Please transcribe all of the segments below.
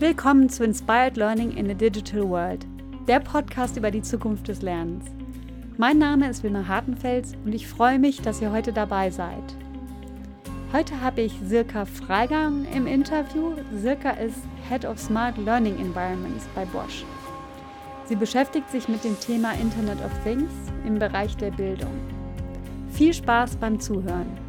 Willkommen zu Inspired Learning in a Digital World, der Podcast über die Zukunft des Lernens. Mein Name ist Wilma Hartenfels und ich freue mich, dass ihr heute dabei seid. Heute habe ich Sirka Freigang im Interview. Sirka ist Head of Smart Learning Environments bei Bosch. Sie beschäftigt sich mit dem Thema Internet of Things im Bereich der Bildung. Viel Spaß beim Zuhören.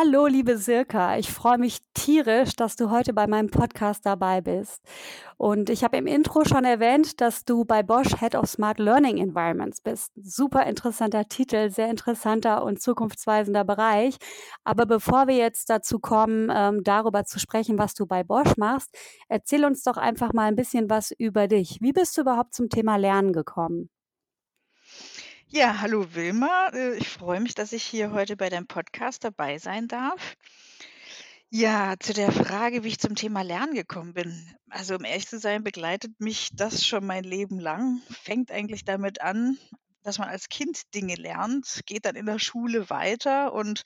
Hallo, liebe Silka. Ich freue mich tierisch, dass du heute bei meinem Podcast dabei bist. Und ich habe im Intro schon erwähnt, dass du bei Bosch Head of Smart Learning Environments bist. Super interessanter Titel, sehr interessanter und zukunftsweisender Bereich. Aber bevor wir jetzt dazu kommen, ähm, darüber zu sprechen, was du bei Bosch machst, erzähl uns doch einfach mal ein bisschen was über dich. Wie bist du überhaupt zum Thema Lernen gekommen? Ja, hallo Wilma. Äh, ich freue mich, dass ich hier heute bei deinem Podcast dabei sein darf. Ja, zu der Frage, wie ich zum Thema Lernen gekommen bin. Also um ehrlich zu sein, begleitet mich das schon mein Leben lang. Fängt eigentlich damit an, dass man als Kind Dinge lernt, geht dann in der Schule weiter und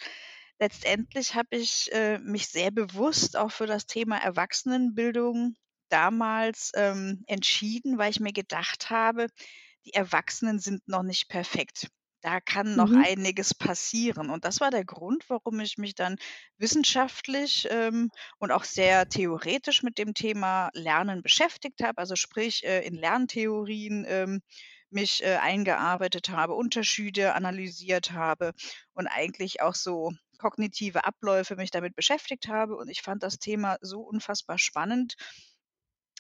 letztendlich habe ich äh, mich sehr bewusst auch für das Thema Erwachsenenbildung damals ähm, entschieden, weil ich mir gedacht habe, die Erwachsenen sind noch nicht perfekt. Da kann noch Mhm. einiges passieren. Und das war der Grund, warum ich mich dann wissenschaftlich ähm, und auch sehr theoretisch mit dem Thema Lernen beschäftigt habe. Also sprich äh, in Lerntheorien ähm, mich äh, eingearbeitet habe, Unterschiede analysiert habe und eigentlich auch so kognitive Abläufe mich damit beschäftigt habe. Und ich fand das Thema so unfassbar spannend,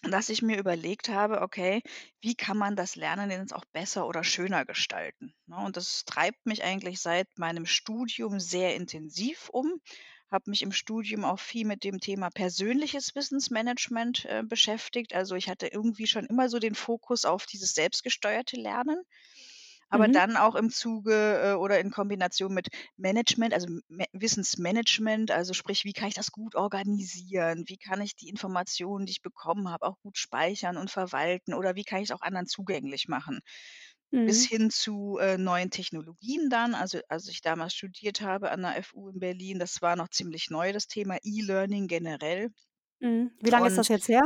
dass ich mir überlegt habe, okay, wie kann man das Lernen jetzt auch besser oder schöner gestalten? Ne, und das treibt mich eigentlich seit meinem Studium sehr intensiv um. Habe mich im Studium auch viel mit dem Thema persönliches Wissensmanagement äh, beschäftigt. Also ich hatte irgendwie schon immer so den Fokus auf dieses selbstgesteuerte Lernen. Aber Mhm. dann auch im Zuge, äh, oder in Kombination mit Management, also Me Wissensmanagement, also sprich, wie kann ich das gut organisieren? Wie kann ich die Informationen, die ich bekommen habe, auch gut speichern und verwalten oder wie kann ich's auch anderen zugänglich machen? Bis Mhm. hin zu, äh, neuen Technologien dann. Also, als ich damals studiert habe an der FU in Berlin, das war noch ziemlich neu, das Thema E-Learning generell. Mhm. Wie lange ist das Und jetzt her?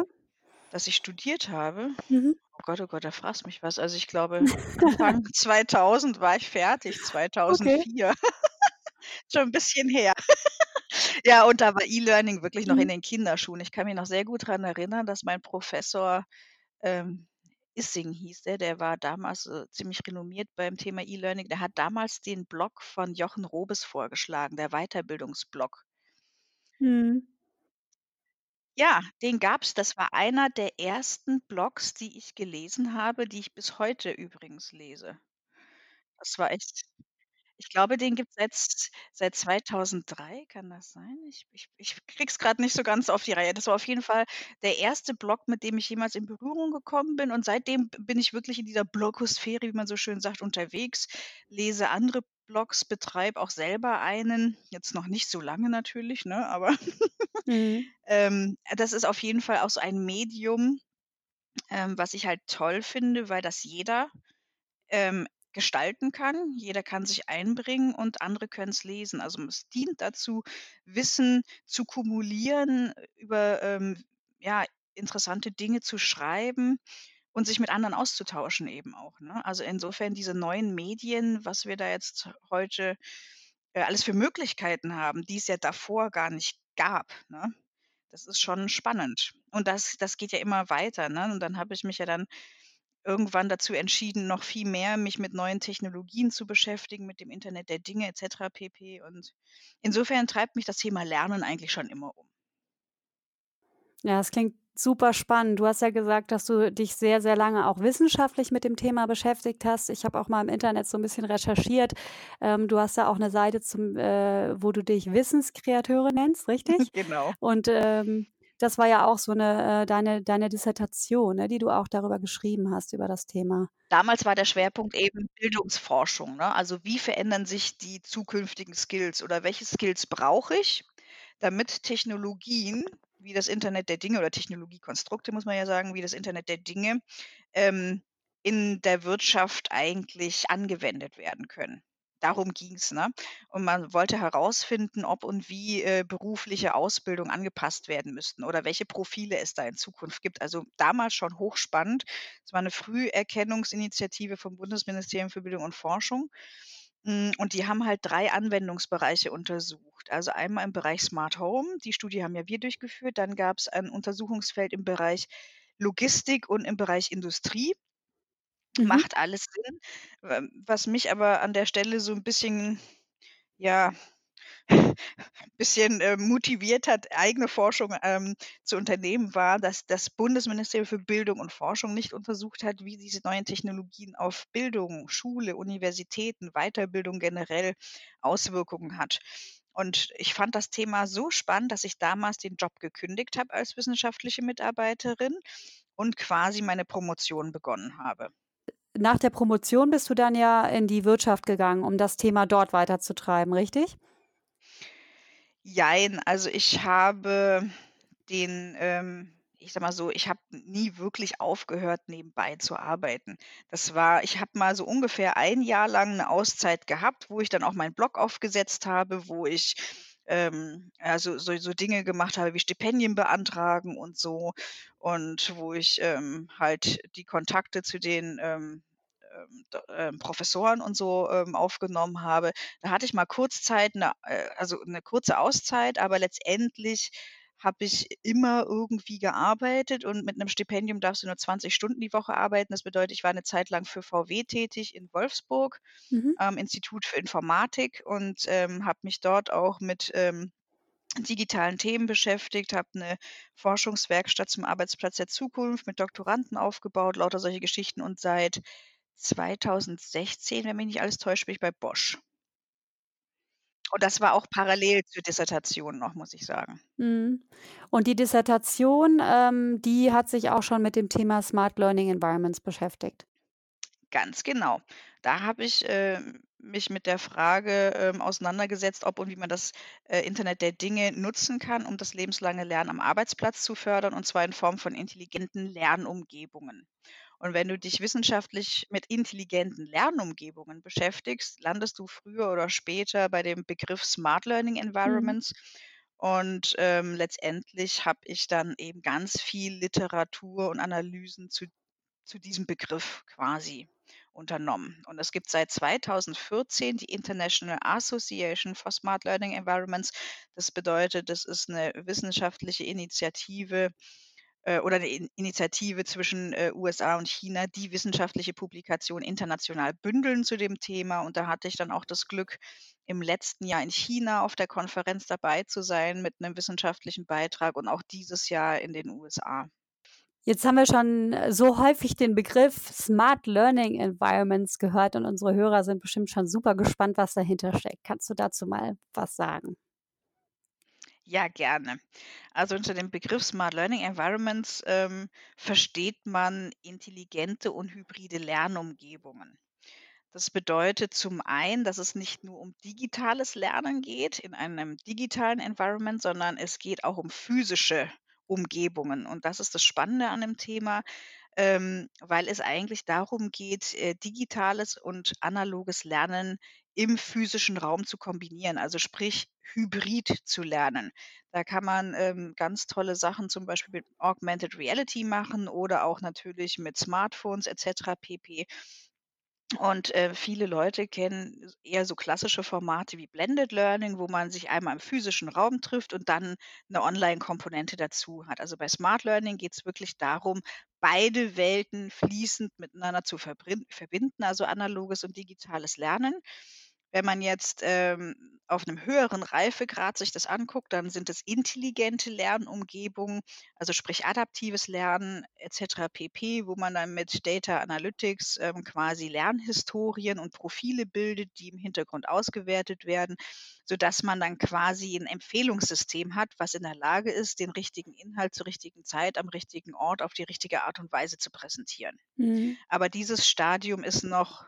Dass ich studiert habe? Mhm. Oh Gott, oh Gott, da fragst mich was. Also, ich glaube, Anfang 2000 war ich fertig, Okay. 2004. Schon 'n bisschen her. Ja, und da war E-Learning wirklich noch in Mhm. den Kinderschuhen. Ich kann mich noch sehr gut dran erinnern, dass mein Professor, ähm, Issing hieß der, der war damals, äh, ziemlich renommiert beim Thema E-Learning. Der hat damals den Blog von Jochen Robes vorgeschlagen, der Weiterbildungsblog. Mhm. Ja, den gab's. Das war einer der ersten Blogs, die ich gelesen habe, die ich bis heute übrigens lese. Das war echt ich glaube, den gibt's seit seit 2003, kann das sein? Ich ich ich kriege es grad nicht so ganz auf die Reihe. Das war auf jeden Fall der erste Blog, mit dem ich jemals in Berührung gekommen bin und seitdem b bin ich wirklich in dieser Blogosphäre, wie man so schön sagt, unterwegs, lese andere Blogs, betreibe auch selber einen, jetzt noch nicht so lange natürlich, ne, aber Mhm. ähm, das ist auf jeden Fall auch so ein Medium, ähm, was ich halt toll finde, weil das jeder, ähm, gestalten kann. Jeder kann sich einbringen und andere können's lesen. Also, es dient dazu, Wissen zu kumulieren, über, ähm, ja, interessante Dinge zu schreiben und sich mit anderen auszutauschen eben auch, ne? Also, insofern diese neuen Medien, was wir da jetzt heute, äh, alles für Möglichkeiten haben, die es ja davor gar nicht gab, ne? Das ist schon spannend. Und das das geht ja immer weiter, ne? Und dann habe ich mich ja dann irgendwann dazu entschieden, noch viel mehr mich mit neuen Technologien zu beschäftigen, mit dem Internet der Dinge et cetera pp. Und insofern treibt mich das Thema Lernen eigentlich schon immer um. Ja, das klingt super spannend. Du hast ja gesagt, dass du dich sehr, sehr lange auch wissenschaftlich mit dem Thema beschäftigt hast. Ich habe auch mal im Internet so 'n bisschen recherchiert. Ähm, du hast da auch 'ne Seite zum äh, wo du dich Wissenskreateure nennst, richtig? Genau. Und, ähm, das war ja auch so 'ne äh, deine deine Dissertation, ne, die du auch darüber geschrieben hast, über das Thema. Damals war der Schwerpunkt eben Bildungsforschung, ne? Also, wie verändern sich die zukünftigen Skills oder welche Skills brauche ich, damit Technologien wie das Internet der Dinge oder Technologiekonstrukte, muss man ja sagen, wie das Internet der Dinge, ähm, in der Wirtschaft eigentlich angewendet werden können. darum ging's, ne? Und man wollte herausfinden, ob und wie, äh, berufliche Ausbildung angepasst werden müssten oder welche Profile es da in Zukunft gibt. Also, damals schon hochspannend. Es war 'ne Früherkennungsinitiative vom Bundesministerium für Bildung und Forschung. Hm, und die haben halt 3 Anwendungsbereiche untersucht. Also, einmal im Bereich Smart Home, die Studie haben ja wir durchgeführt, dann gab's ein Untersuchungsfeld im Bereich Logistik und im Bereich Industrie. Mhm. Macht alles Sinn. Ähm, was mich aber an der Stelle so 'n bisschen, ja bisschen, ähm, motiviert hat, eigene Forschung, ähm, zu unternehmen, war, dass das Bundesministerium für Bildung und Forschung nicht untersucht hat, wie diese neuen Technologien auf Bildung, Schule, Universitäten, Weiterbildung generell Auswirkungen hat. Und ich fand das Thema so spannend, dass ich damals den Job gekündigt habe als wissenschaftliche Mitarbeiterin und quasi meine Promotion begonnen habe. Nach der Promotion bist du dann ja in die Wirtschaft gegangen, um das Thema dort weiterzutreiben, richtig? Jein, also ich habe den, ähm ich sage mal so, ich habe nie wirklich aufgehört, nebenbei zu arbeiten. Das war ich habe mal so ungefähr 1 Jahr lang 'ne Auszeit gehabt, wo ich dann auch meinen Blog aufgesetzt habe, wo ich, ähm, ja, so so so Dinge gemacht habe wie Stipendien beantragen und so und wo ich, ähm, halt die Kontakte zu den, ähm, ähm, ähm, Professoren und so, ähm, aufgenommen habe. Da hatte ich mal kurz Zeit, 'ne äh, also 'ne kurze Auszeit, aber letztendlich habe ich immer irgendwie gearbeitet und mit 'nem Stipendium darfst du nur 20 Stunden die Woche arbeiten. Das bedeutet, ich war 'ne Zeit lang für VW tätig in Wolfsburg Mhm. am Institut für Informatik und, ähm, habe mich dort auch mit, ähm, digitalen Themen beschäftigt, habe 'ne Forschungswerkstatt zum Arbeitsplatz der Zukunft mit Doktoranden aufgebaut, lauter solche Geschichten und seit 2016, wenn mich nicht alles täuscht, bin ich bei Bosch. Und das war auch parallel zur Dissertation noch, muss ich sagen. Mhm. Und die Dissertation, ähm, die hat sich auch schon mit dem Thema Smart Learning Environments beschäftigt? Ganz genau. Da habe ich, ähm, mich mit der Frage, ähm, auseinandergesetzt, ob und wie man das, äh, Internet der Dinge nutzen kann, um das lebenslange Lernen am Arbeitsplatz zu fördern, und zwar in Form von intelligenten Lernumgebungen. Und wenn du dich wissenschaftlich mit intelligenten Lernumgebungen beschäftigst, landest du früher oder später bei dem Begriff Smart Learning Mhm. Environments. Und, ähm, letztendlich habe ich dann eben ganz viel Literatur und Analysen zu zu diesem Begriff quasi unternommen. Und es gibt seit 2014 die International Association for Smart Learning Environments. Das bedeutet, das ist 'ne wissenschaftliche Initiative, äh, oder 'ne In Initiative zwischen, äh, USA und China, die wissenschaftliche Publikationen international bündeln zu dem Thema. Und da hatte ich dann auch das Glück, im letzten Jahr in China auf der Konferenz dabei zu sein mit 'nem wissenschaftlichen Beitrag und auch dieses Jahr in den USA. Jetzt haben wir schon, äh, so häufig den Begriff Smart Learning Environments gehört und unsere Hörer sind bestimmt schon super gespannt, was dahinter steckt. Kannst du dazu mal was sagen? Ja, gerne. Also, unter dem Begriff Smart Learning Environments, ähm, versteht man intelligente und hybride Lernumgebungen. Das bedeutet zum einen, dass es nicht nur um digitales Lernen geht in einem digitalen Environment, sondern es geht auch um physische Umgebungen. Und das ist das Spannende an dem Thema, ähm, weil es eigentlich darum geht, äh, digitales und analoges Lernen im physischen Raum zu kombinieren, also sprich hybrid zu lernen. Da kann man, ähm, ganz tolle Sachen zum Beispiel mit Augmented Reality machen oder auch natürlich mit Smartphones et cetera pp. Und, äh, viele Leute kennen eher so klassische Formate wie Blended Learning, wo man sich einmal im physischen Raum trifft und dann 'ne Online-Komponente dazu hat. Also, bei Smart Learning geht's wirklich darum, beide Welten fließend miteinander zu verbinden, also analoges und digitales Lernen. Wenn man jetzt, ähm, auf 'nem höheren Reifegrad sich das anguckt, dann sind es intelligente Lernumgebungen, also sprich adaptives Lernen et cetera pp, wo man dann mit Data Analytics, ähm, quasi Lernhistorien und Profile bildet, die im Hintergrund ausgewertet werden, sodass man dann quasi 'n Empfehlungssystem hat, was in der Lage ist, den richtigen Inhalt zur richtigen Zeit am richtigen Ort auf die richtige Art und Weise zu präsentieren. Mhm. Aber dieses Stadium ist noch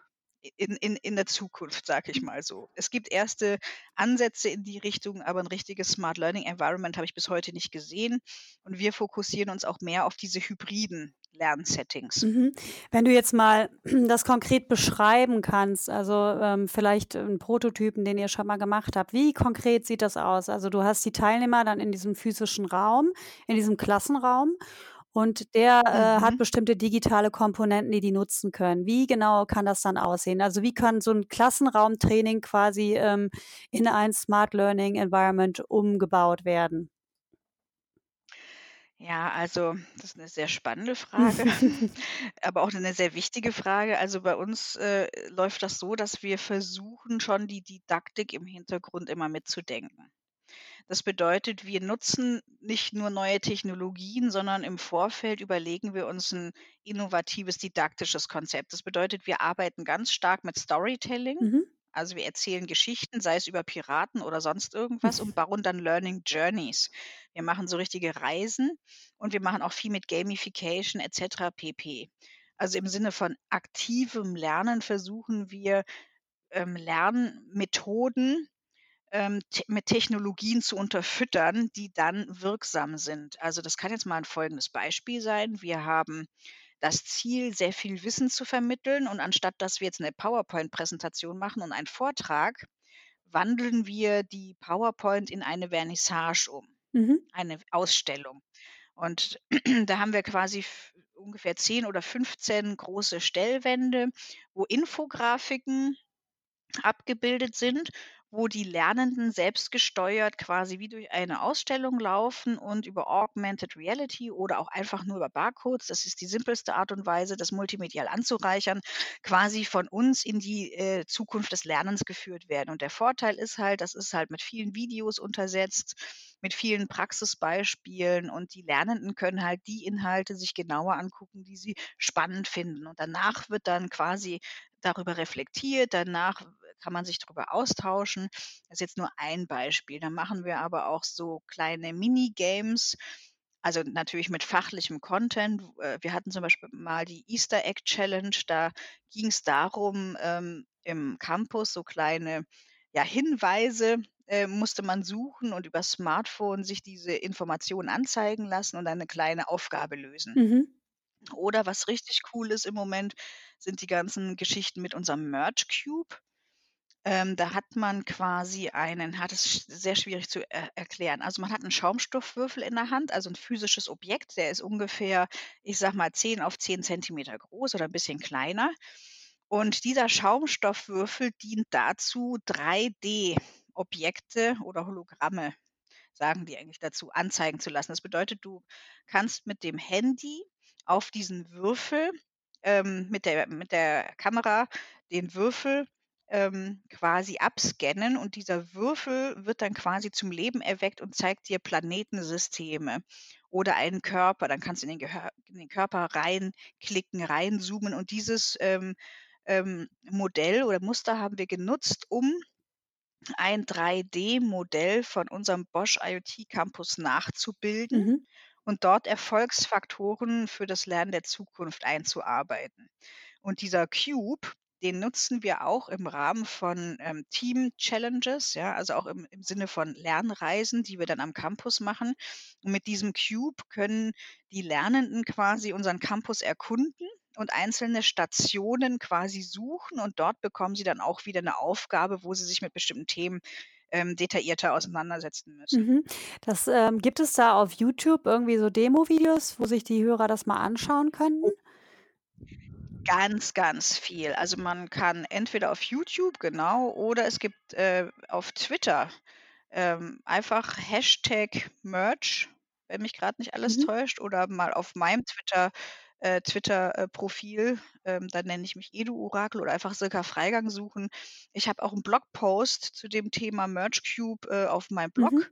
in in in der Zukunft, sage ich mal so. Es gibt erste Ansätze in die Richtung, aber 'n richtiges Smart Learning Environment habe ich bis heute nicht gesehen. Und wir fokussieren uns auch mehr auf diese hybriden Lernsettings. Mhm. Wenn du jetzt mal das konkret beschreiben kannst, also, ähm, vielleicht 'n Prototypen, den ihr schon mal gemacht habt. Wie konkret sieht das aus? Also, du hast die Teilnehmer dann in diesem physischen Raum, in diesem Klassenraum und der, äh, hat Mhm. bestimmte digitale Komponenten, die die nutzen können. Wie genau kann das dann aussehen? Also, wie kann so 'n Klassenraumtraining quasi, ähm, in ein Smart Learning Environment umgebaut werden? Ja, also, das ist 'ne sehr spannende Frage, aber auch 'ne sehr wichtige Frage. Also, bei uns, äh, läuft das so, dass wir versuchen, schon die Didaktik im Hintergrund immer mitzudenken. Das bedeutet, wir nutzen nicht nur neue Technologien, sondern im Vorfeld überlegen wir uns 'n innovatives didaktisches Konzept. Das bedeutet, wir arbeiten ganz stark mit Storytelling. Mhm. Also, wir erzählen Geschichten, sei es über Piraten oder sonst irgendwas und bauen dann Learning Journeys. Wir machen so richtige Reisen und wir machen auch viel mit Gamification et cetera pp. Also, im Sinne von aktivem Lernen versuchen wir, ähm, Lernmethoden, ähm, te mit Technologien zu unterfüttern, die dann wirksam sind. Also, das kann jetzt mal 'n folgendes Beispiel sein. Wir haben das Ziel, sehr viel Wissen zu vermitteln und anstatt dass wir jetzt 'ne PowerPoint-Präsentation machen und einen Vortrag, wandeln wir die PowerPoint in eine Vernissage um, Mhm. eine Ausstellung. Und da haben wir quasi ungefähr 10 oder 15 große Stellwände, wo Infografiken abgebildet sind, wo die Lernenden selbstgesteuert quasi wie durch eine Ausstellung laufen und über Augmented Reality oder auch einfach nur über Barcodes, das ist die simpelste Art und Weise, das multimedial anzureichern, quasi von uns in die, äh, Zukunft des Lernens geführt werden. Und der Vorteil ist halt, das ist halt mit vielen Videos untersetzt, mit vielen Praxisbeispielen und die Lernenden können halt die Inhalte sich genauer angucken, die sie spannend finden. Und danach wird dann quasi darüber reflektiert, danach kann man sich drüber austauschen. Das ist jetzt nur ein Beispiel. Dann machen wir aber auch so kleine Mini-Games, also, natürlich mit fachlichem Content. Äh, wir hatten zum Beispiel mal die Easter Egg Challenge, da ging's darum, ähm, im Campus so kleine, ja, Hinweise, äh, musste man suchen und übers Smartphone sich diese Informationen anzeigen lassen und dann 'ne kleine Aufgabe lösen. Mhm. Oder was richtig cool ist im Moment, sind die ganzen Geschichten mit unserem Merch Cube. Ähm, da hat man quasi einen hat es sehr schwierig zu er erklären. Also, man hat 'n Schaumstoffwürfel in der Hand, also, 'n physisches Objekt, der ist ungefähr, ich sage mal, 10 auf 10 Zentimeter groß oder 'n bisschen kleiner. Und dieser Schaumstoffwürfel dient dazu, 3D-Objekte oder Hologramme, sagen die eigentlich dazu, anzeigen zu lassen. Das bedeutet, du kannst mit dem Handy auf diesen Würfel, ähm, mit der mit der Kamera den Würfel, ähm, quasi abscannen und dieser Würfel wird dann quasi zum Leben erweckt und zeigt dir Planetensysteme oder einen Körper. Dann kannst du in den Gehör in den Körper reinklicken, reinzoomen und dieses, ähm, ähm, Modell oder Muster haben wir genutzt, um ein 3D-Modell von unserem Bosch IoT Campus nachzubilden Mhm. und dort Erfolgsfaktoren für das Lernen der Zukunft einzuarbeiten. Und dieser Cube, den nutzen wir auch im Rahmen von, ähm, Team-Challenges, ja, also, auch im im Sinne von Lernreisen, die wir dann am Campus machen. Und mit diesem Cube können die Lernenden quasi unseren Campus erkunden und einzelne Stationen quasi suchen und dort bekommen sie dann auch wieder 'ne Aufgabe, wo sie sich mit bestimmten Themen, ähm, detaillierter auseinandersetzen müssen. Mhm. Das, ähm gibt es da auf YouTube irgendwie so Demovideos, wo sich die Hörer das mal anschauen könnten? Ganz, ganz viel. Also, man kann entweder auf YouTube, genau, oder es gibt, äh, auf Twitter, ähm, einfach Hashtag Merch, wenn mich grad nicht alles Mhm. täuscht, oder mal auf meinem Twitter äh, Twitter, äh, Profil, ähm, da nenne ich mich Edu-Orakel oder einfach Silka Freigang suchen. Ich habe auch 'n Blogpost zu dem Thema Merch Cube, äh, auf meinem Mhm.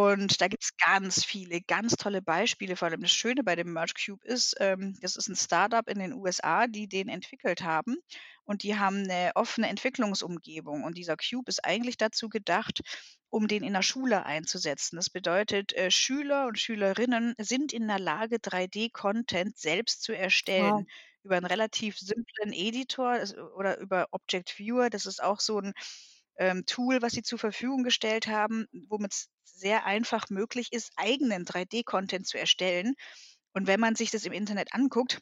Und da gibt's ganz viele, ganz tolle Beispiele. Vor allem das Schöne bei dem Merch Cube ist, ähm, das ist 'n Start-up in den USA, die den entwickelt haben und die haben 'ne offene Entwicklungsumgebung und dieser Cube ist eigentlich dazu gedacht, um den in der Schule einzusetzen. Das bedeutet, äh, Schüler und Schülerinnen sind in der Lage, 3D-Content selbst zu erstellen Wow. über 'n relativ simplen Editor es oder über Object Viewer. Das ist auch so 'n, ähm, Tool, was sie zur Verfügung gestellt haben, womit es sehr einfach möglich ist, eigenen 3D-Content zu erstellen. Und wenn man sich das im Internet anguckt,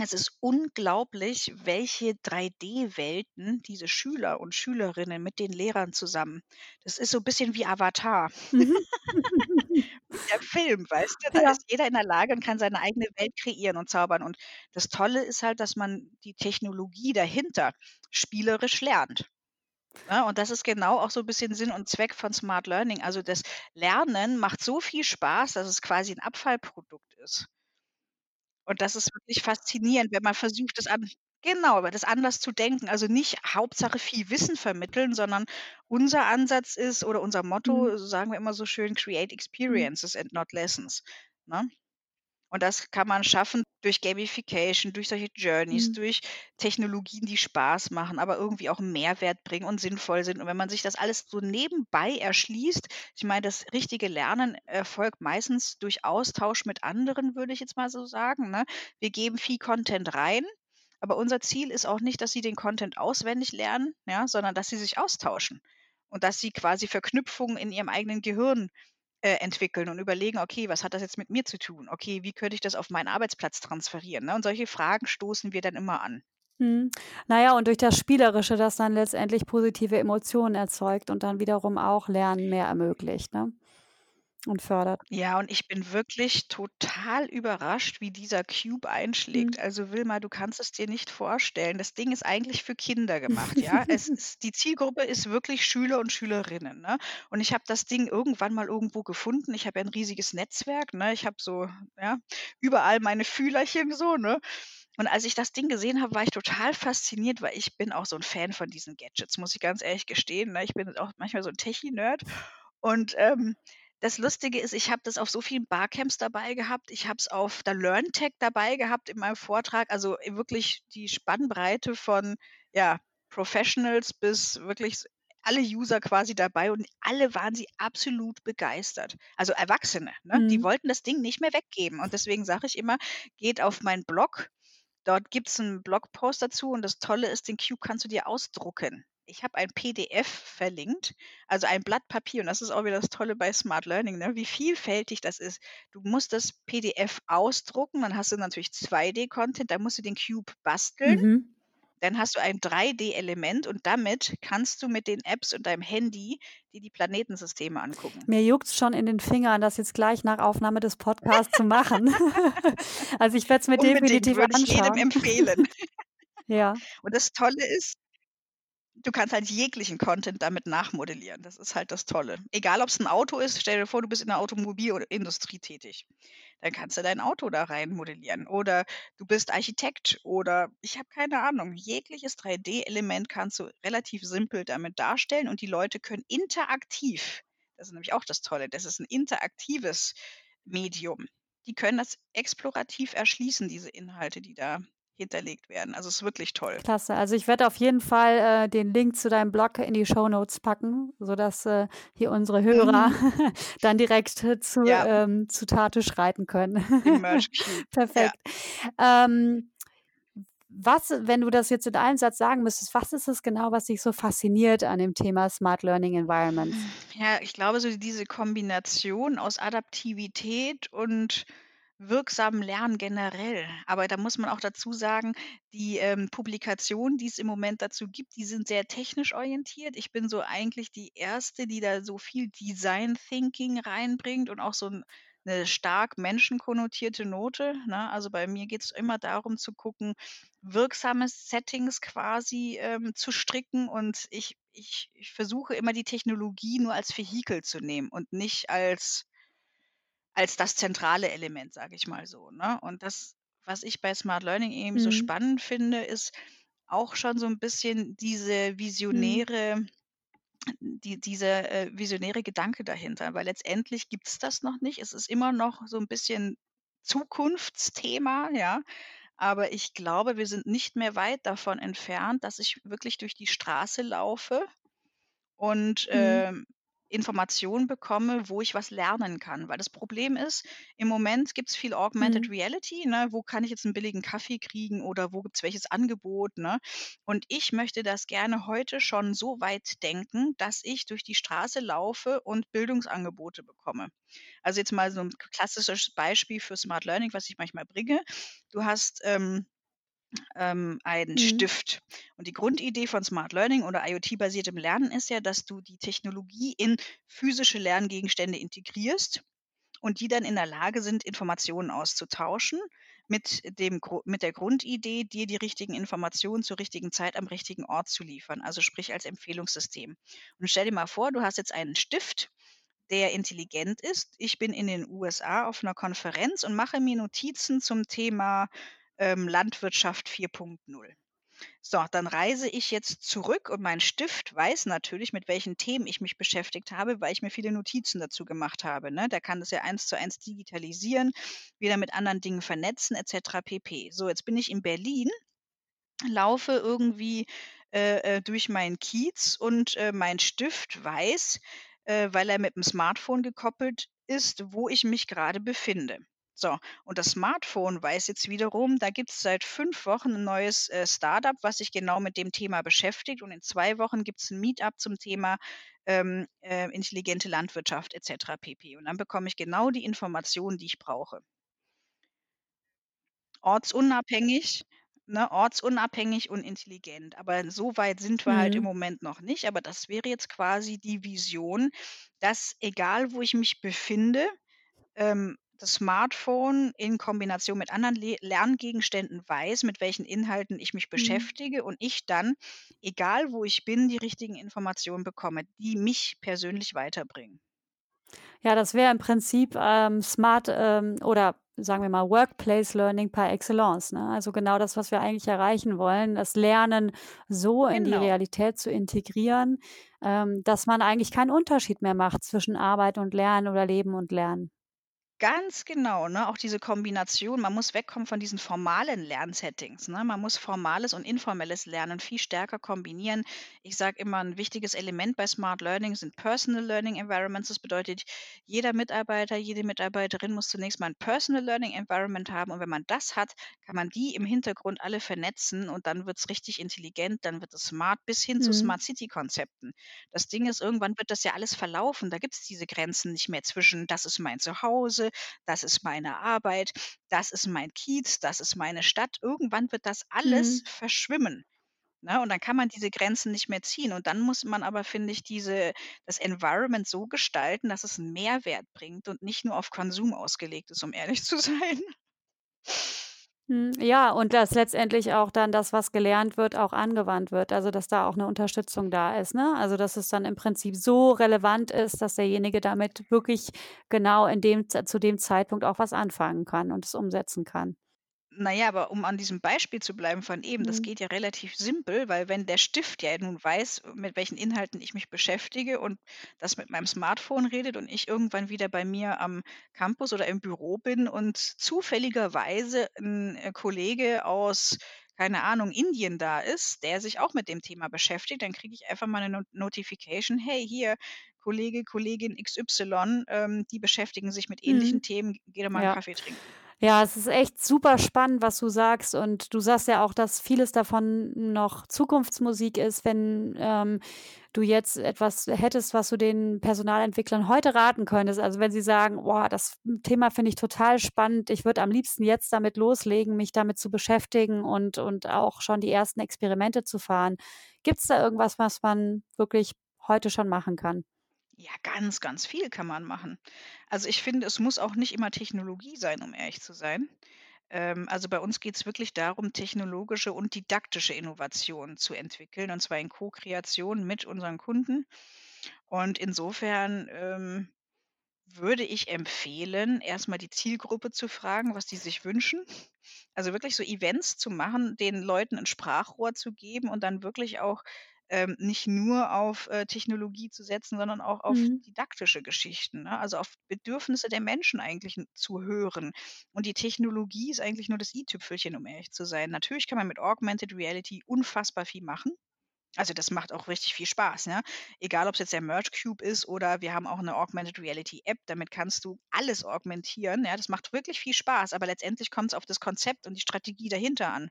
es ist unglaublich, welche 3D-Welten diese Schüler und Schülerinnen mit den Lehrern zusammen das ist so 'n bisschen wie Avatar. Mhm. Der Film, weißt du? Da Ja. ist jeder in der Lage und kann seine eigene Welt kreieren und zaubern. Und das Tolle ist halt, dass man die Technologie dahinter spielerisch lernt, ne? Und das ist genau auch so 'n bisschen Sinn und Zweck von Smart Learning. Also, das Lernen macht so viel Spaß, dass es quasi 'n Abfallprodukt ist. Und das ist wirklich faszinierend, wenn man versucht, das an genau, aber das anders zu denken. Also, nicht Hauptsache viel Wissen vermitteln, sondern unser Ansatz ist oder unser Mhm. Motto, so sagen wir immer so schön: „Create Mhm. experiences and not lessons“, ne? Und das kann man schaffen durch Gamification, durch solche Journeys, Mhm. durch Technologien, die Spaß machen, aber irgendwie auch Mehrwert bringen und sinnvoll sind. Und wenn man sich das alles so nebenbei erschließt ich meine, das richtige Lernen erfolgt meistens durch Austausch mit anderen, würde ich jetzt mal so sagen, ne? Wir geben viel Content rein, aber unser Ziel ist auch nicht, dass sie den Content auswendig lernen, ja, sondern dass sie sich austauschen und dass sie quasi Verknüpfungen in ihrem eigenen Gehirn, äh, entwickeln und überlegen: „Okay, was hat das jetzt mit mir zu tun? Okay, wie könnte ich das auf meinen Arbeitsplatz transferieren“, ne? Und solche Fragen stoßen wir dann immer an. Mhm. Na ja, und durch das Spielerische, das dann letztendlich positive Emotionen erzeugt und dann wiederum auch Lernen mehr ermöglicht, ne? Und fördert. Ja, und ich bin wirklich total überrascht, wie dieser Cube Mhm. einschlägt. Also, Wilma, du kannst es dir nicht vorstellen. Das Ding ist eigentlich für Kinder gemacht, ja? Es ist die Zielgruppe ist wirklich Schüler und Schülerinnen, ne? Und ich habe das Ding irgendwann mal irgendwo gefunden. Ich habe ja 'n riesiges Netzwerk, ne? Ich habe so, ja, überall meine Fühlerchen so, ne? Und als ich das Ding gesehen habe, war ich total fasziniert, weil ich bin auch so 'n Fan von diesen Gadgets, muss ich ganz ehrlich gestehen, ne? Ich bin auch manchmal so 'n Techie-Nerd. Und, ähm, das Lustige ist, ich habe das auf so vielen Barcamps dabei gehabt. Ich habe es auf der LearnTech dabei gehabt in meinem Vortrag. Also, wirklich die Spannbreite von, ja, Professionals bis wirklich alle User quasi dabei und alle waren sie absolut begeistert. Also, Erwachsene, ne? Die Mhm. wollten das Ding nicht mehr weggeben. Und deswegen sage ich immer: „Geht auf meinen Blog.“ Dort gibt's 'n Blogpost dazu und das Tolle ist, den Cube kannst du dir ausdrucken. Ich habe ein PDF verlinkt, also ein Blatt Papier und das ist auch wieder das Tolle bei Smart Learning, ne, wie vielfältig das ist. Du musst das PDF ausdrucken, dann hast du natürlich 2D-Content, dann musst du den Cube basteln. Mhm. Dann hast du ein 3D-Element und damit kannst du mit den Apps und deinem Handy dir die Planetensysteme angucken. Mir juckt's schon in den Fingern, das jetzt gleich nach Aufnahme des Podcasts zu machen. Also, ich werde es mir Unbedingt, definitiv würde ich jedem empfehlen. Ja. Und das Tolle ist du kannst halt jeglichen Content damit nachmodellieren. Das ist halt das Tolle. Egal, ob's 'n Auto ist, stell dir vor, du bist in der Automobil oder Industrie tätig. Dann kannst du dein Auto da rein modellieren. Oder du bist Architekt oder ich habe keine Ahnung. Jegliches 3D-Element kannst du relativ simpel damit darstellen und die Leute können interaktiv das ist nämlich auch das Tolle, das ist 'n interaktives Medium. Die können das explorativ erschließen, diese Inhalte, die da hinterlegt werden. Also, ist wirklich toll. Klasse. Also, ich werde auf jeden Fall, äh, den Link zu deinem Blog in die Shownotes packen, sodass, äh, hier unsere Hörer Mhm. dann direkt zu Ja. ähm, zu Tate schreiten können. Cube, ja. Perfekt. Ähm, was, wenn du das jetzt in einem Satz sagen müsstest, was ist es genau, was dich so fasziniert an dem Thema Smart Learning Environments? Ja, ich glaube, so diese Kombination aus Adaptivität und wirksamem Lernen generell. Aber da muss man auch dazu sagen, die, ähm, Publikationen, die es im Moment dazu gibt, die sind sehr technisch orientiert. Ich bin so eigentlich die 1., die da so viel Design Thinking reinbringt und auch so 'n 'ne stark menschenkonnotierte Note, ne? Also, bei mir geht's immer darum zu gucken, wirksame Settings quasi, ähm, zu stricken und ich ich ich versuche immer, die Technologie nur als Vehikel zu nehmen und nicht als als das zentrale Element, sage ich mal so, ne? Und das, was ich bei Smart Learning eben so Mhm. spannend finde, ist auch schon so 'n bisschen diese Mhm. visionäre die dieser, äh, visionäre Gedanke dahinter, weil letztendlich gibt's das noch nicht. Es ist immer noch so 'n bisschen Zukunftsthema, ja? Aber ich glaube, wir sind nicht mehr weit davon entfernt, dass ich wirklich durch die Straße laufe und, Mhm. ähm Informationen bekomme, wo ich was lernen kann. Weil das Problem ist, im Moment gibt's viel Augmented Mhm. Reality, ne? Wo kann ich jetzt 'n billigen Kaffee kriegen oder wo gibt's welches Angebot, ne? Und ich möchte das gerne heute schon so weit denken, dass ich durch die Straße laufe und Bildungsangebote bekomme. Also, jetzt mal so 'n klassisches Beispiel für Smart Learning, was ich manchmal bringe. Du hast, ähm, ähm, einen Mhm. Stift. Und die Grundidee von Smart Learning oder IoT-basiertem Lernen ist ja, dass du die Technologie in physische Lerngegenstände integrierst und die dann in der Lage sind, Informationen auszutauschen mit dem mit der Grundidee, dir die richtigen Informationen zur richtigen Zeit am richtigen Ort zu liefern, also sprich als Empfehlungssystem. Und stell dir mal vor, du hast jetzt einen Stift, der intelligent ist. Ich bin in den USA auf 'ner Konferenz und mache mir Notizen zum Thema, ähm, Landwirtschaft 4.0. So, dann reise ich jetzt zurück und mein Stift weiß natürlich, mit welchen Themen ich mich beschäftigt habe, weil ich mir viele Notizen dazu gemacht habe, ne? Der kann das ja eins zu eins digitalisieren, wieder mit anderen Dingen vernetzen et cetera pp. So, jetzt bin ich in Berlin, laufe irgendwie, äh, äh, durch meinen Kiez und, äh, mein Stift weiß, äh, weil er mit'm Smartphone gekoppelt ist, wo ich mich grade befinde. So, und das Smartphone weiß jetzt wiederum, da gibt's seit 5 Wochen 'n neues, äh, Start-up, was sich genau mit dem Thema beschäftigt und in 2 Wochen gibt's 'n Meet-up zum Thema, ähm, äh, intelligente Landwirtschaft et cetera pp. Und dann bekomme ich genau die Informationen, die ich brauche. Ortsunabhängig, ne, ortsunabhängig und intelligent. Aber so weit sind wir halt im Mhm. Moment noch nicht. Aber das wäre jetzt quasi die Vision, dass egal, wo ich mich befinde, ähm, das Smartphone in Kombination mit anderen Le Lerngegenständen weiß, mit welchen Inhalten ich mich Mhm. beschäftige und ich dann, egal wo ich bin, die richtigen Informationen bekomme, die mich persönlich weiterbringen. Ja, das wäre im Prinzip, ähm, smart, ähm, oder sagen wir mal Workplace Learning par excellence, ne? Also, genau das, was wir eigentlich erreichen wollen, das Lernen so in die Genau. Realität zu integrieren, ähm, dass man eigentlich keinen Unterschied mehr macht zwischen Arbeit und Lernen oder Leben und Lernen. Ganz genau, ne? Auch diese Kombination, man muss wegkommen von diesen formalen Lernsettings, ne? Man muss formales und informelles Lernen viel stärker kombinieren. Ich sage immer, 'n wichtiges Element bei Smart Learning sind Personal Learning Environments. Das bedeutet, jeder Mitarbeiter, jede Mitarbeiterin muss zunächst mal 'n Personal Learning Environment haben und wenn man das hat, kann man die im Hintergrund alle vernetzen und dann wird's richtig intelligent, dann wird es smart bis hin zu Mhm. Smart City Konzepten. Das Ding ist, irgendwann wird das ja alles verlaufen. Da gibt's diese Grenzen nicht mehr zwischen: „Das ist mein Zuhause, das ist meine Arbeit, das ist mein Kiez, das ist meine Stadt.“ Irgendwann wird das alles Mhm. verschwimmen, ne? Und dann kann man diese Grenzen nicht mehr ziehen. Und dann muss man aber, finde ich, diese das Environment so gestalten, dass es 'n Mehrwert bringt und nicht nur auf Konsum ausgelegt ist, um ehrlich zu sein. Mhm, ja, und dass letztendlich auch dann das, was gelernt wird, auch angewandt wird. Also, dass da auch 'ne Unterstützung da ist, ne? Also, dass es dann im Prinzip so relevant ist, dass derjenige damit wirklich genau in dem zu dem Zeitpunkt auch was anfangen kann und es umsetzen kann. Na ja, aber um an diesem Beispiel zu bleiben von eben, das Mhm. geht ja relativ simpel, weil wenn der Stift ja nun weiß, mit welchen Inhalten ich mich beschäftige und das mit meinem Smartphone redet und ich irgendwann wieder bei mir am Campus oder im Büro bin und zufälligerweise 'n, äh, Kollege aus, keine Ahnung, Indien da ist, der sich auch mit dem Thema beschäftigt, dann kriege ich einfach mal 'ne No Notification: „Hey, hier, Kollege, Kollegin XY, ähm, die beschäftigen sich mit ähnlichen Mhm. Themen. Geh doch mal Ja. Kaffee trinken.“ Ja, es ist echt super spannend, was du sagst. Und du sagst ja auch, dass vieles davon noch Zukunftsmusik ist, wenn, ähm, du jetzt etwas hättest, was du den Personalentwicklern heute raten könntest. Also, wenn sie sagen: „Boah, das Thema finde ich total spannend. Ich würde am liebsten jetzt damit loslegen, mich damit zu beschäftigen und und auch schon die ersten Experimente zu fahren.“ Gibt's da irgendwas, was man wirklich heute schon machen kann? Ja, ganz, ganz viel kann man machen. Also, ich finde, es muss auch nicht immer Technologie sein, um ehrlich zu sein. Ähm, also, bei uns geht's wirklich darum, technologische und didaktische Innovationen zu entwickeln, und zwar in Ko-Kreation mit unseren Kunden. Und insofern, ähm, würde ich empfehlen, erst mal die Zielgruppe zu fragen, was die sich wünschen. Also, wirklich so Events zu machen, den Leuten 'n Sprachrohr zu geben und dann wirklich auch, ähm, nicht nur auf, äh, Technologie zu setzen, sondern auch auf Mhm. didaktische Geschichten, ne? Also, auf Bedürfnisse der Menschen eigentlich zu hören. Und die Technologie ist eigentlich nur das i-Tüpfelchen, um ehrlich zu sein. Natürlich kann man mit Augmented Reality unfassbar viel machen. Also, das macht auch richtig viel Spaß, ne? Egal, ob's jetzt der Merge Cube ist oder wir haben auch 'ne Augmented Reality App, damit kannst du alles augmentieren, ja? Das macht wirklich viel Spaß, aber letztendlich kommt's auf das Konzept und die Strategie dahinter an.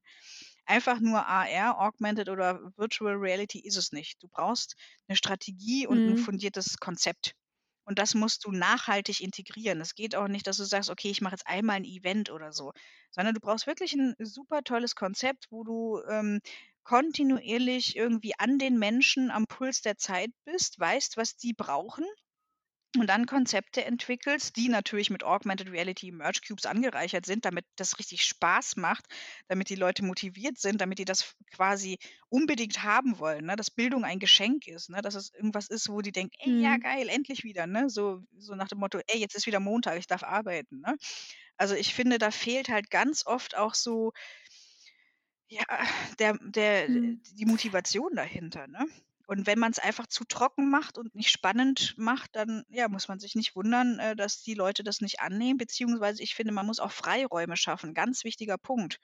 Einfach nur AR, Augmented oder Virtual Reality ist es nicht. Du brauchst 'ne Strategie und Mhm. fundiertes Konzept. Und das musst du nachhaltig integrieren. Es geht auch nicht, dass du sagst: „Okay, ich mache jetzt einmal 'n Event oder so“, sondern du brauchst wirklich 'n super tolles Konzept, wo du, ähm, kontinuierlich irgendwie an den Menschen am Puls der Zeit bist, weißt, was die brauchen und dann Konzepte entwickelst, die natürlich mit Augmented Reality Merge Cubes angereichert sind, damit das richtig Spaß macht, damit die Leute motiviert sind, damit die das quasi unbedingt haben wollen, ne? Dass Bildung ein Geschenk ist, ne? Dass es irgendwas ist, wo die denken: „Ey, ja Mhm. geil, endlich wieder“, ne? So so nach dem Motto: „Ey, jetzt ist wieder Montag, ich darf arbeiten“, ne? Also, ich finde, da fehlt halt ganz oft auch so ja, der der Mhm. die Motivation dahinter, ne? Und wenn man's einfach zu trocken macht und nicht spannend macht, dann, ja, muss man sich nicht wundern, äh, dass die Leute das nicht annehmen, beziehungsweise ich finde, man muss auch Freiräume schaffen, ganz wichtiger Punkt,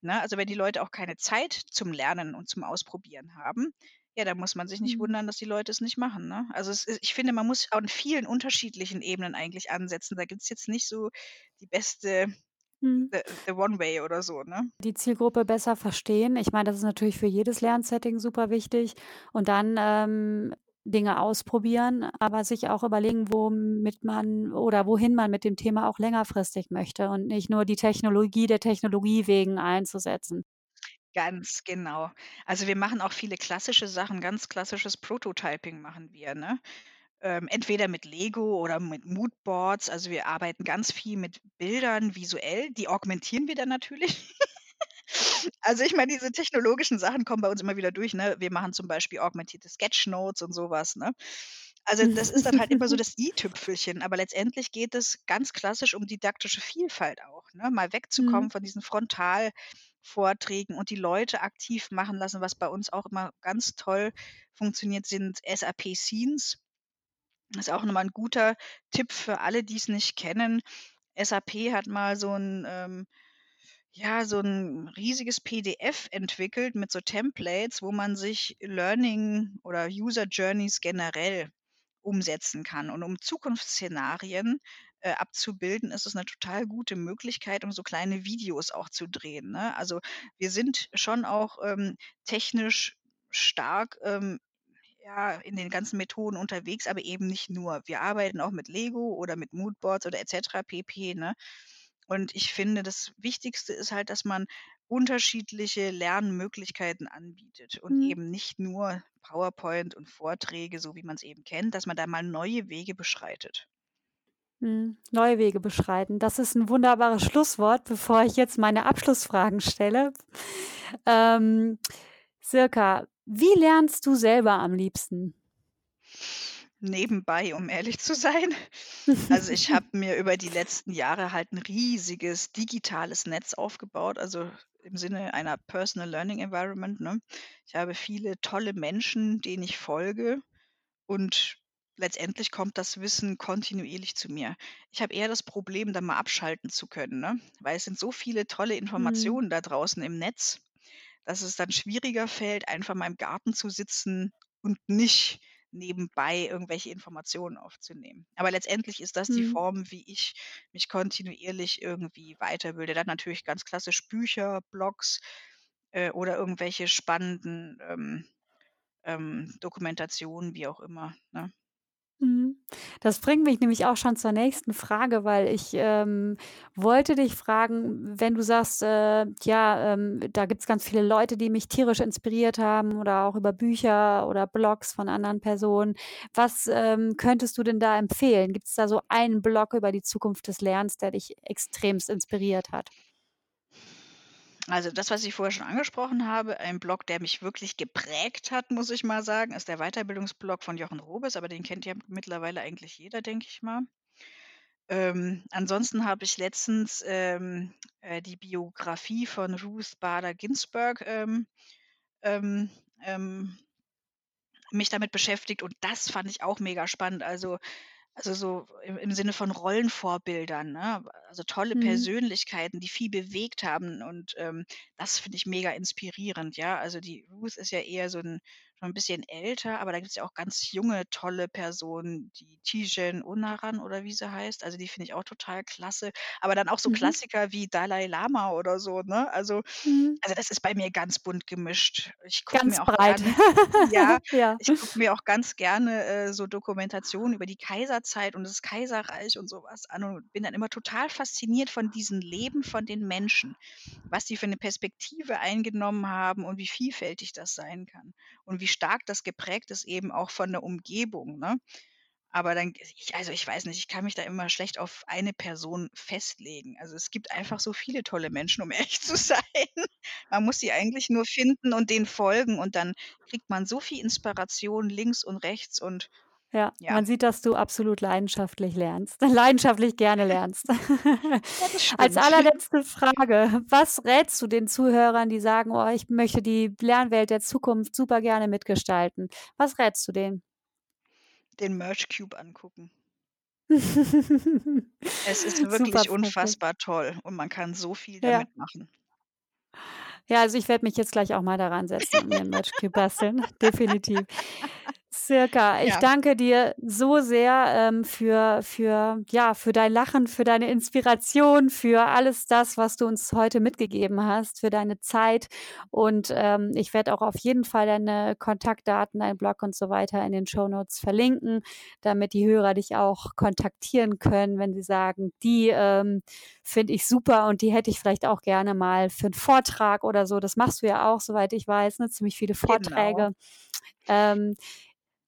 ne? Also, wenn die Leute auch keine Zeit zum Lernen und zum Ausprobieren haben, ja, dann muss man sich nicht Mhm. wundern, dass die Leute es nicht machen, ne? Also, es ist ich finde, man muss an vielen unterschiedlichen Ebenen eigentlich ansetzen. Da gibt's jetzt nicht so die beste Mhm. the the one way oder so, ne? Die Zielgruppe besser verstehen. Ich meine, das ist natürlich für jedes Lernsetting super wichtig und dann, ähm, Dinge ausprobieren, aber sich auch überlegen, womit man oder wohin man mit dem Thema auch längerfristig möchte und nicht nur die Technologie der Technologie wegen einzusetzen. Ganz genau. Also, wir machen auch viele klassische Sachen, ganz klassisches Prototyping machen wir, ne? Ähm, entweder mit Lego oder mit Moodboards. Also, wir arbeiten ganz viel mit Bildern visuell, die augmentieren wir dann natürlich. Also, ich meine, diese technologischen Sachen kommen bei uns immer wieder durch, ne? Wir machen zum Beispiel augmentierte Sketchnotes und so was, ne? Also, das ist dann halt immer so das i-Tüpfelchen, aber letztendlich geht es ganz klassisch um didaktische Vielfalt auch, ne? Mal Mhm. wegzukommen von diesen Frontalvorträgen und die Leute aktiv machen lassen. Was bei uns auch immer ganz toll funktioniert, sind SAP Scenes. Ist auch noch mal 'n guter Tipp für alle, die's nicht kennen. SAP hat mal so 'n, ähm ja, so 'n riesiges PDF entwickelt mit so Templates, wo man sich Learning oder User Journeys generell umsetzen kann. Und um Zukunftsszenarien, äh, abzubilden, ist es 'ne total gute Möglichkeit, um so kleine Videos auch zu drehen, ne? Also, wir sind schon auch, ähm, technisch stark, ähm, ja, in den ganzen Methoden unterwegs, aber eben nicht nur. Wir arbeiten auch mit Lego oder mit Moodboards oder et cetera pp., ne? Und ich finde, das Wichtigste ist halt, dass man unterschiedliche Lernmöglichkeiten anbietet und Mhm. eben nicht nur PowerPoint und Vorträge, so wie man's eben kennt, dass man da mal neue Wege beschreitet. Mhm. Neue Wege beschreiten. Das ist 'n wunderbares Schlusswort, bevor ich jetzt meine Abschlussfragen stelle. Ähm, Silka, wie lernst du selber am liebsten? Nebenbei, um ehrlich zu sein. Also, ich habe mir über die letzten Jahre halt 'n riesiges digitales Netz aufgebaut, also, im Sinne einer Personal Learning Environment, ne? Ich habe viele tolle Menschen, denen ich folge und letztendlich kommt das Wissen kontinuierlich zu mir. Ich habe eher das Problem, da mal abschalten zu können, ne? Weil es sind so viele tolle Mhm. Informationen da draußen im Netz, dass es dann schwieriger fällt, einfach mal im Garten zu sitzen und nicht nebenbei irgendwelche Informationen aufzunehmen. Aber letztendlich ist das die Mhm. Form, wie ich mich kontinuierlich irgendwie weiterbilde. Dann natürlich ganz klassisch Bücher, Blogs, äh, oder irgendwelche spannenden, ähm, ähm, Dokumentationen, wie auch immer, ne? Mhm. Das bringt mich nämlich auch schon zur nächsten Frage, weil ich, ähm, wollte dich fragen, wenn du sagst, äh, ja, ähm, da gibt's ganz viele Leute, die mich tierisch inspiriert haben oder auch über Bücher oder Blogs von anderen Personen. Was, ähm, könntest du denn da empfehlen? Gibt's da so einen Blog über die Zukunft des Lernens, der dich extremst inspiriert hat? Also, das, was ich vorher schon angesprochen habe, ein Blog, der mich wirklich geprägt hat, muss ich mal sagen, ist der Weiterbildungsblog von Jochen Robes, aber den kennt ja mittlerweile eigentlich jeder, denke ich mal. Ähm, ansonsten habe ich letztens, ähm, äh, die Biografie von Ruth Bader Ginsburg, ähm, ähm, ähm mich damit beschäftigt und das fand ich auch mega spannend. Also also, so im im Sinne von Rollenvorbildern, ne? Also, tolle Mhm. Persönlichkeiten, die viel bewegt haben und, ähm, das finde ich mega inspirierend, ja? Also, die Ruth ist ja eher so 'n schon ein bisschen älter, aber da gibt's ja auch ganz junge, tolle Personen, die Tijen Onaran oder wie sie heißt. Also, die finde ich auch total klasse. Aber dann auch so Mhm. Klassiker wie Dalai Lama oder so, ne? Also Mhm. also, das ist bei mir ganz bunt gemischt. Ich gucke mir auch breit. gerne ja, Ja. ich gucke mir auch ganz gerne, äh, so Dokumentationen über die Kaiserzeit und das Kaiserreich und so was an und bin dann immer total fasziniert von diesen Leben von den Menschen, was die für 'ne Perspektive eingenommen haben und wie vielfältig das sein kann und wie stark das geprägt ist eben auch von der Umgebung, ne? Aber dann ich also, ich weiß nicht, ich kann mich da immer schlecht auf eine Person festlegen. Also, es gibt einfach so viele tolle Menschen, um ehrlich zu sein. Man muss sie eigentlich nur finden und denen folgen und dann kriegt man so viel Inspiration links und rechts und Ja, ja. man sieht, dass du absolut leidenschaftlich lernst leidenschaftlich gerne lernst. Ja, Als allerletzte Frage, was rätst du den Zuhörern, die sagen: „Oh, ich möchte die Lernwelt der Zukunft super gerne mitgestalten?“ Was rätst du denen? Den Merch Cube angucken. Es ist Super wirklich praktisch. unfassbar toll und man kann so viel Ja. damit machen. Ja, also, ich werde mich jetzt gleich auch mal daran setzen und mir 'n Merch Cube basteln, definitiv. Sirka, ich Ja. danke dir so sehr, ähm, für für ja, für dein Lachen, für deine Inspiration, für alles das, was du uns heute mitgegeben hast, für deine Zeit und, ähm, ich werde auch auf jeden Fall deine Kontaktdaten, deinen Blog und so weiter in den Shownotes verlinken, damit die Hörer dich auch kontaktieren können, wenn sie sagen: „Die, ähm, finde ich super und die hätte ich vielleicht auch gerne mal für 'n Vortrag“ oder so. Das machst du ja auch, soweit ich weiß, ne, ziemlich viele Genau. Vorträge. Ähm,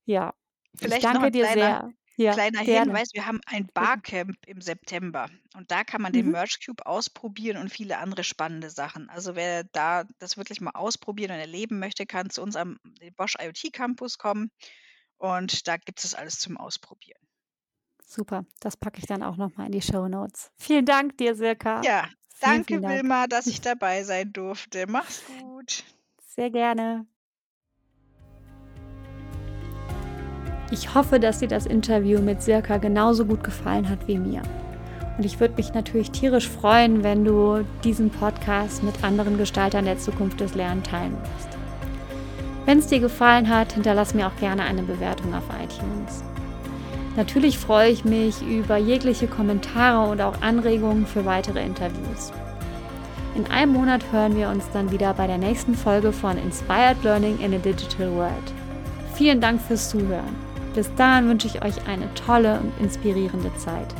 ja, ich Vielleicht noch danke dir kleiner sehr. Ja, kleiner gerne. Hinweis: Wir haben ein. Barcamp im September und da kann man den Mhm. Merch Cube ausprobieren und viele andere spannende Sachen. Also, wer da das wirklich mal ausprobieren und erleben möchte, kann zu uns am Bosch IoT Campus kommen und da gibt's das alles zum Ausprobieren. Super, das packe ich dann auch noch mal in die Shownotes. Vielen Dank dir, Sirka. Ja, Vielen, vielen danke Dank. Wilma, dass ich dabei sein durfte. Mach's gut. Sehr gerne. Ich hoffe, dass dir das Interview mit Sirka genauso gut gefallen hat wie mir. Und ich würde mich natürlich tierisch freuen, wenn du diesen Podcast mit anderen Gestaltern der Zukunft des Lernens teilen wirst. Wenn's dir gefallen hat, hinterlass mir auch gerne eine Bewertung auf iTunes. Natürlich freue ich mich über jegliche Kommentare und auch Anregungen für weitere Interviews. In einem Monat hören wir uns dann wieder bei der nächsten Folge von Inspired Learning in a Digital World. Vielen Dank fürs Zuhören. Bis dahin wünsche ich euch eine tolle und inspirierende Zeit.